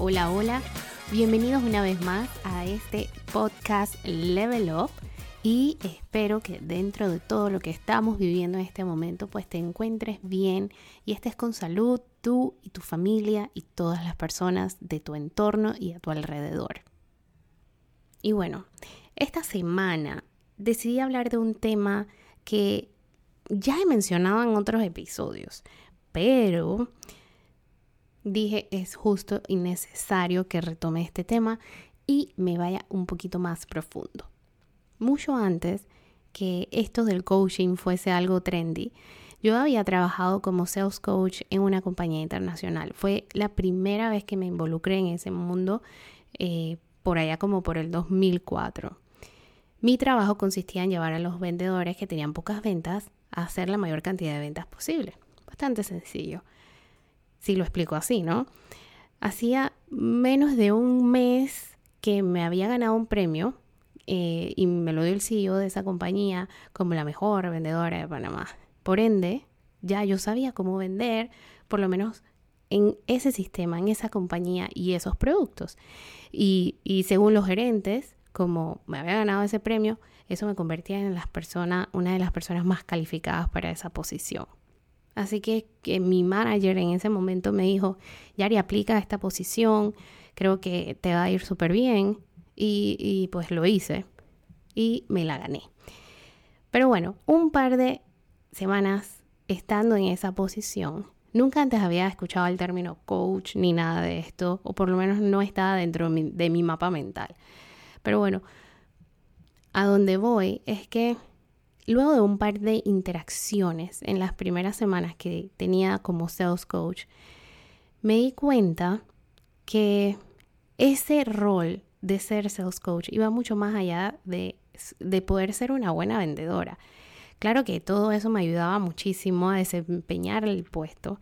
Hola, hola. Bienvenidos una vez más a este podcast Level Up y espero que dentro de todo lo que estamos viviendo en este momento pues te encuentres bien y estés con salud tú y tu familia y todas las personas de tu entorno y a tu alrededor. Y bueno, esta semana decidí hablar de un tema que ya he mencionado en otros episodios, pero dije es justo y necesario que retome este tema y me vaya un poquito más profundo. Mucho antes que esto del coaching fuese algo trendy, yo había trabajado como sales coach en una compañía internacional. Fue la primera vez que me involucré en ese mundo, eh, por allá como por el 2004. Mi trabajo consistía en llevar a los vendedores que tenían pocas ventas a hacer la mayor cantidad de ventas posible. Bastante sencillo si lo explico así, ¿no? Hacía menos de un mes que me había ganado un premio eh, y me lo dio el CEO de esa compañía como la mejor vendedora de Panamá. Por ende, ya yo sabía cómo vender, por lo menos en ese sistema, en esa compañía y esos productos. Y, según los gerentes, como me había ganado ese premio, eso me convertía en las personas, una de las personas más calificadas para esa posición. Así que, mi manager en ese momento me dijo, Yari, aplica esta posición, creo que te va a ir súper bien. Y, y pues lo hice y me la gané. Pero bueno, un par de semanas estando en esa posición, nunca antes había escuchado el término coach ni nada de esto, o por lo menos no estaba dentro de mi mapa mental. Pero bueno, a donde voy es que Luego de un par de interacciones en las primeras semanas que tenía como sales coach, me di cuenta que ese rol de ser sales coach iba mucho más allá de, de poder ser una buena vendedora. Claro que todo eso me ayudaba muchísimo a desempeñar el puesto,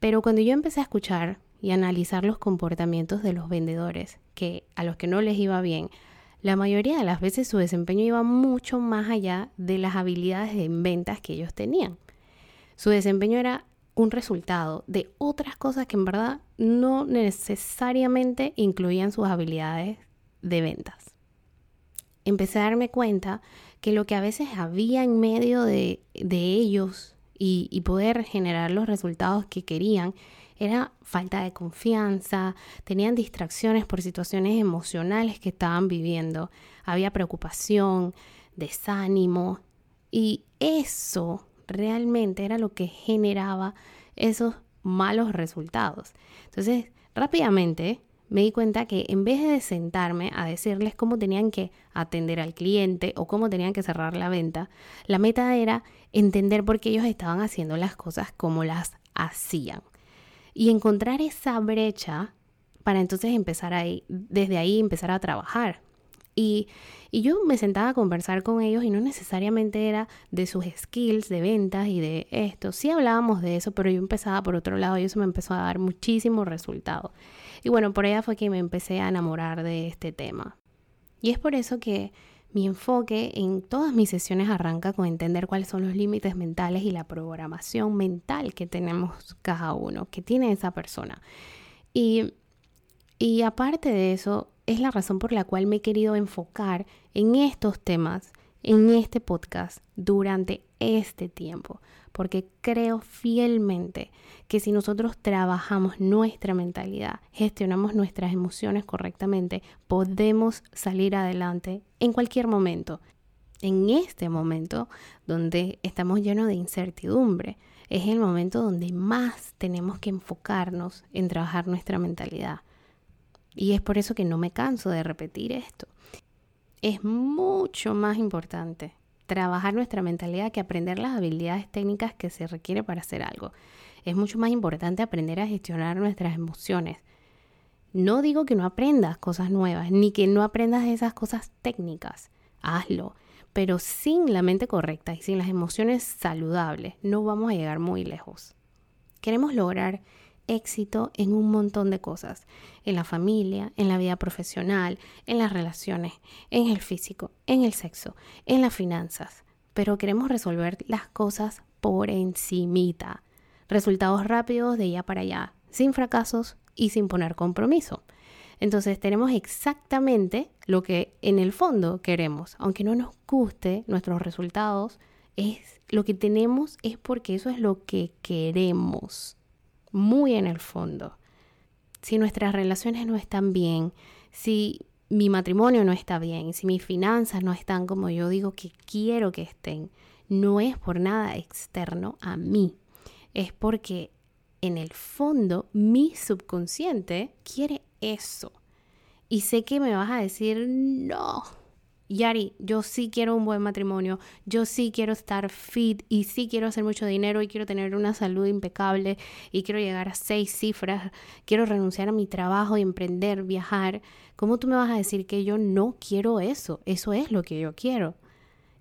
pero cuando yo empecé a escuchar y analizar los comportamientos de los vendedores, que a los que no les iba bien, la mayoría de las veces su desempeño iba mucho más allá de las habilidades en ventas que ellos tenían. Su desempeño era un resultado de otras cosas que en verdad no necesariamente incluían sus habilidades de ventas. Empecé a darme cuenta que lo que a veces había en medio de, ellos y, y poder generar los resultados que querían era falta de confianza, tenían distracciones por situaciones emocionales que estaban viviendo, había preocupación, desánimo y eso realmente era lo que generaba esos malos resultados. Entonces, rápidamente me di cuenta que en vez de sentarme a decirles cómo tenían que atender al cliente o cómo tenían que cerrar la venta, la meta era entender por qué ellos estaban haciendo las cosas como las hacían y encontrar esa brecha para entonces empezar ahí, desde ahí empezar a trabajar. Y, y, yo me sentaba a conversar con ellos y no necesariamente era de sus skills de ventas y de esto. Sí hablábamos de eso, pero yo empezaba por otro lado y eso me empezó a dar muchísimos resultados. Y bueno, por ella fue que me empecé a enamorar de este tema. Y es por eso que mi enfoque en todas mis sesiones arranca con entender cuáles son los límites mentales y la programación mental que tenemos cada uno, que tiene esa persona. Y, y aparte de eso, es la razón por la cual me he querido enfocar en estos temas en este podcast durante este tiempo, porque creo fielmente que si nosotros trabajamos nuestra mentalidad, gestionamos nuestras emociones correctamente, podemos salir adelante en cualquier momento. En este momento donde estamos llenos de incertidumbre, es el momento donde más tenemos que enfocarnos en trabajar nuestra mentalidad. Y es por eso que no me canso de repetir esto es mucho más importante trabajar nuestra mentalidad que aprender las habilidades técnicas que se requiere para hacer algo. Es mucho más importante aprender a gestionar nuestras emociones. No digo que no aprendas cosas nuevas, ni que no aprendas esas cosas técnicas. Hazlo, pero sin la mente correcta y sin las emociones saludables no vamos a llegar muy lejos. Queremos lograr éxito en un montón de cosas, en la familia, en la vida profesional, en las relaciones, en el físico, en el sexo, en las finanzas, pero queremos resolver las cosas por encimita, resultados rápidos de ya para allá, sin fracasos y sin poner compromiso. Entonces tenemos exactamente lo que en el fondo queremos. Aunque no nos guste nuestros resultados, es lo que tenemos es porque eso es lo que queremos. Muy en el fondo. Si nuestras relaciones no están bien, si mi matrimonio no está bien, si mis finanzas no están como yo digo que quiero que estén, no es por nada externo a mí. Es porque en el fondo mi subconsciente quiere eso. Y sé que me vas a decir, no, Yari, yo sí quiero un buen matrimonio, yo sí quiero estar fit y sí quiero hacer mucho dinero y quiero tener una salud impecable y quiero llegar a seis cifras, quiero renunciar a mi trabajo y emprender, viajar. ¿Cómo tú me vas a decir que yo no quiero eso? Eso es lo que yo quiero.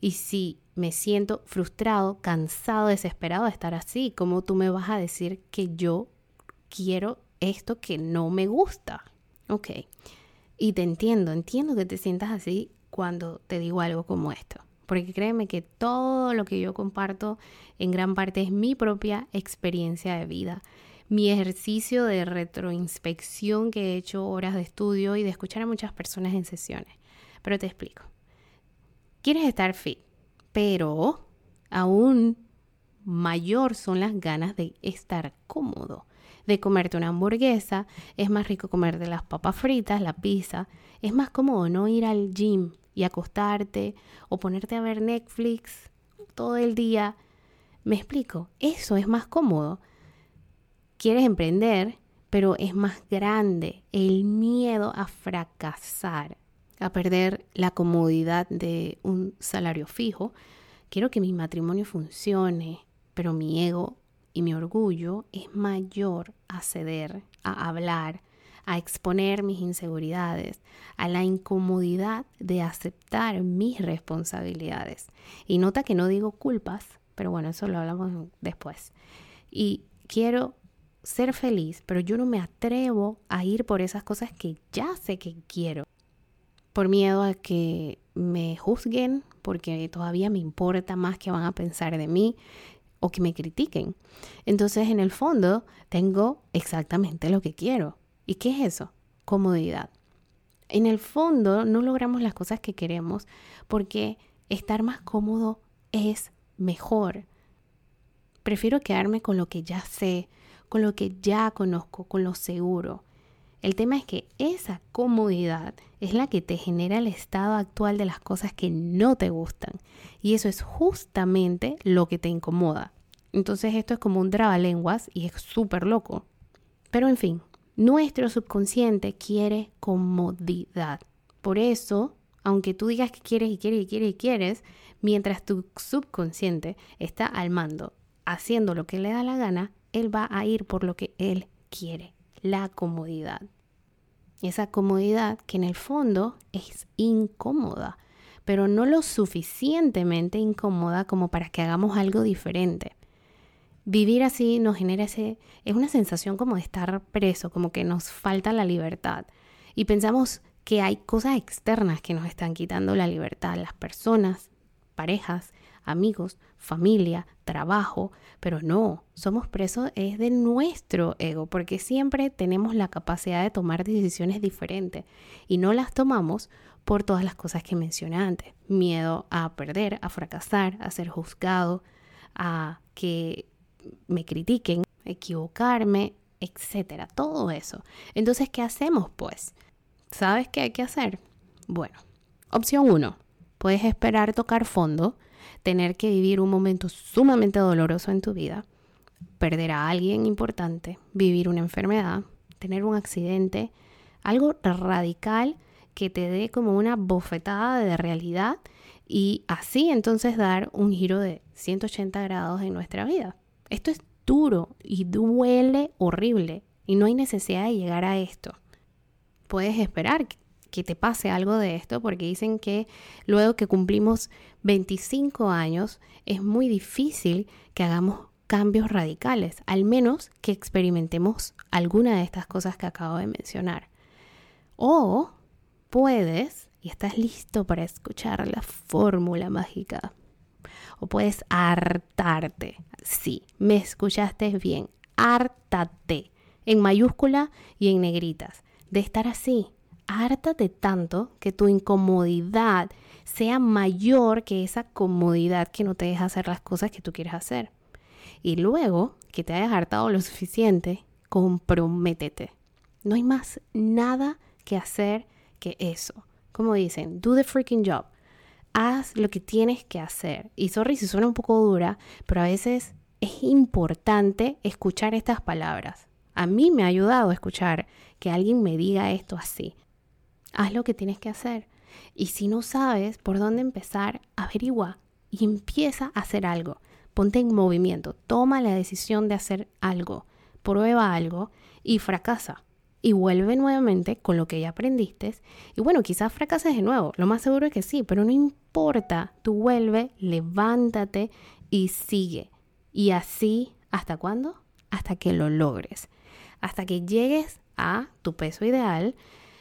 Y si me siento frustrado, cansado, desesperado de estar así, ¿cómo tú me vas a decir que yo quiero esto que no me gusta? Ok. Y te entiendo, entiendo que te sientas así cuando te digo algo como esto. Porque créeme que todo lo que yo comparto en gran parte es mi propia experiencia de vida, mi ejercicio de retroinspección que he hecho horas de estudio y de escuchar a muchas personas en sesiones. Pero te explico. Quieres estar fit, pero aún mayor son las ganas de estar cómodo de comerte una hamburguesa, es más rico comerte las papas fritas, la pizza, es más cómodo no ir al gym y acostarte o ponerte a ver Netflix todo el día. Me explico, eso es más cómodo. Quieres emprender, pero es más grande el miedo a fracasar, a perder la comodidad de un salario fijo. Quiero que mi matrimonio funcione, pero mi ego y mi orgullo es mayor a ceder, a hablar, a exponer mis inseguridades, a la incomodidad de aceptar mis responsabilidades. Y nota que no digo culpas, pero bueno, eso lo hablamos después. Y quiero ser feliz, pero yo no me atrevo a ir por esas cosas que ya sé que quiero. Por miedo a que me juzguen, porque todavía me importa más que van a pensar de mí, o que me critiquen. Entonces, en el fondo, tengo exactamente lo que quiero. ¿Y qué es eso? Comodidad. En el fondo, no logramos las cosas que queremos porque estar más cómodo es mejor. Prefiero quedarme con lo que ya sé, con lo que ya conozco, con lo seguro. El tema es que esa comodidad es la que te genera el estado actual de las cosas que no te gustan. Y eso es justamente lo que te incomoda. Entonces esto es como un trabalenguas y es súper loco. Pero en fin, nuestro subconsciente quiere comodidad. Por eso, aunque tú digas que quieres y quieres y quieres y quieres, mientras tu subconsciente está al mando haciendo lo que le da la gana, él va a ir por lo que él quiere, la comodidad esa comodidad que en el fondo es incómoda, pero no lo suficientemente incómoda como para que hagamos algo diferente. Vivir así nos genera ese, es una sensación como de estar preso, como que nos falta la libertad. Y pensamos que hay cosas externas que nos están quitando la libertad, las personas, parejas, amigos, familia, trabajo, pero no, somos presos es de nuestro ego, porque siempre tenemos la capacidad de tomar decisiones diferentes y no las tomamos por todas las cosas que mencioné antes. Miedo a perder, a fracasar, a ser juzgado, a que me critiquen, equivocarme, etcétera, todo eso. Entonces, ¿qué hacemos pues? ¿Sabes qué hay que hacer? Bueno, opción 1, puedes esperar tocar fondo tener que vivir un momento sumamente doloroso en tu vida, perder a alguien importante, vivir una enfermedad, tener un accidente, algo radical que te dé como una bofetada de realidad y así entonces dar un giro de 180 grados en nuestra vida. Esto es duro y duele horrible y no hay necesidad de llegar a esto. Puedes esperar que te pase algo de esto, porque dicen que luego que cumplimos 25 años es muy difícil que hagamos cambios radicales, al menos que experimentemos alguna de estas cosas que acabo de mencionar. O puedes, y estás listo para escuchar la fórmula mágica, o puedes hartarte. Sí, me escuchaste bien, hártate, en mayúscula y en negritas de estar así. Hártate tanto que tu incomodidad sea mayor que esa comodidad que no te deja hacer las cosas que tú quieres hacer. Y luego que te hayas hartado lo suficiente, comprométete. No hay más nada que hacer que eso. Como dicen, do the freaking job. Haz lo que tienes que hacer. Y sorry si suena un poco dura, pero a veces es importante escuchar estas palabras. A mí me ha ayudado a escuchar que alguien me diga esto así. Haz lo que tienes que hacer. Y si no sabes por dónde empezar, averigua y empieza a hacer algo. Ponte en movimiento, toma la decisión de hacer algo, prueba algo y fracasa. Y vuelve nuevamente con lo que ya aprendiste. Y bueno, quizás fracases de nuevo, lo más seguro es que sí, pero no importa, tú vuelve, levántate y sigue. Y así, ¿hasta cuándo? Hasta que lo logres. Hasta que llegues a tu peso ideal,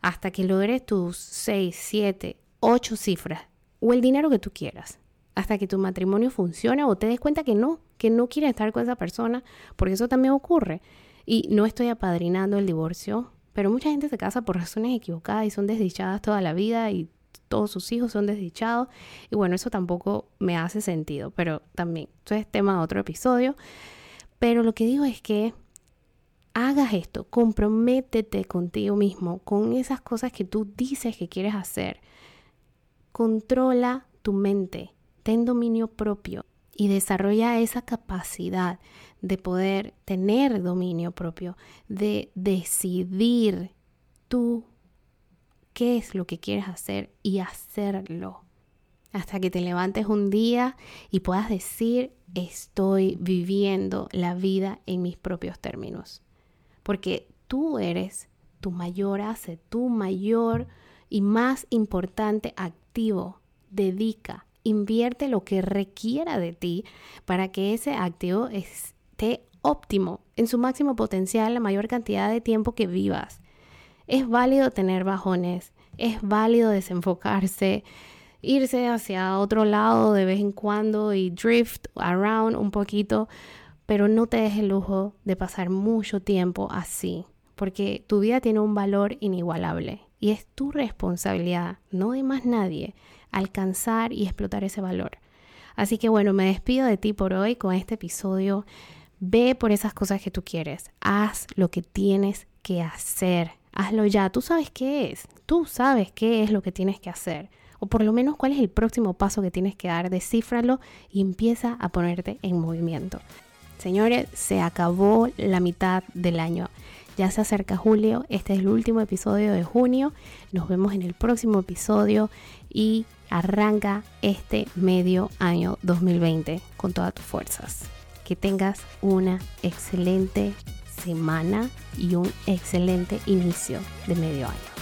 hasta que logres tus 6, 7, 8 cifras o el dinero que tú quieras hasta que tu matrimonio funcione o te des cuenta que no, que no quieres estar con esa persona, porque eso también ocurre. Y no estoy apadrinando el divorcio, pero mucha gente se casa por razones equivocadas y son desdichadas toda la vida y todos sus hijos son desdichados. Y bueno, eso tampoco me hace sentido, pero también, eso es tema de otro episodio. Pero lo que digo es que hagas esto, comprométete contigo mismo, con esas cosas que tú dices que quieres hacer. Controla tu mente, ten dominio propio y desarrolla esa capacidad de poder tener dominio propio, de decidir tú qué es lo que quieres hacer y hacerlo. Hasta que te levantes un día y puedas decir, estoy viviendo la vida en mis propios términos. Porque tú eres tu mayor hace, tu mayor y más importante activo. Dedica invierte lo que requiera de ti para que ese activo esté óptimo en su máximo potencial la mayor cantidad de tiempo que vivas. Es válido tener bajones, es válido desenfocarse, irse hacia otro lado de vez en cuando y drift around un poquito, pero no te des el lujo de pasar mucho tiempo así, porque tu vida tiene un valor inigualable y es tu responsabilidad, no de más nadie, alcanzar y explotar ese valor. Así que bueno, me despido de ti por hoy con este episodio. Ve por esas cosas que tú quieres. Haz lo que tienes que hacer. Hazlo ya. Tú sabes qué es. Tú sabes qué es lo que tienes que hacer. O por lo menos cuál es el próximo paso que tienes que dar. Descífralo y empieza a ponerte en movimiento. Señores, se acabó la mitad del año. Ya se acerca julio. Este es el último episodio de junio. Nos vemos en el próximo episodio y Arranca este medio año 2020 con todas tus fuerzas. Que tengas una excelente semana y un excelente inicio de medio año.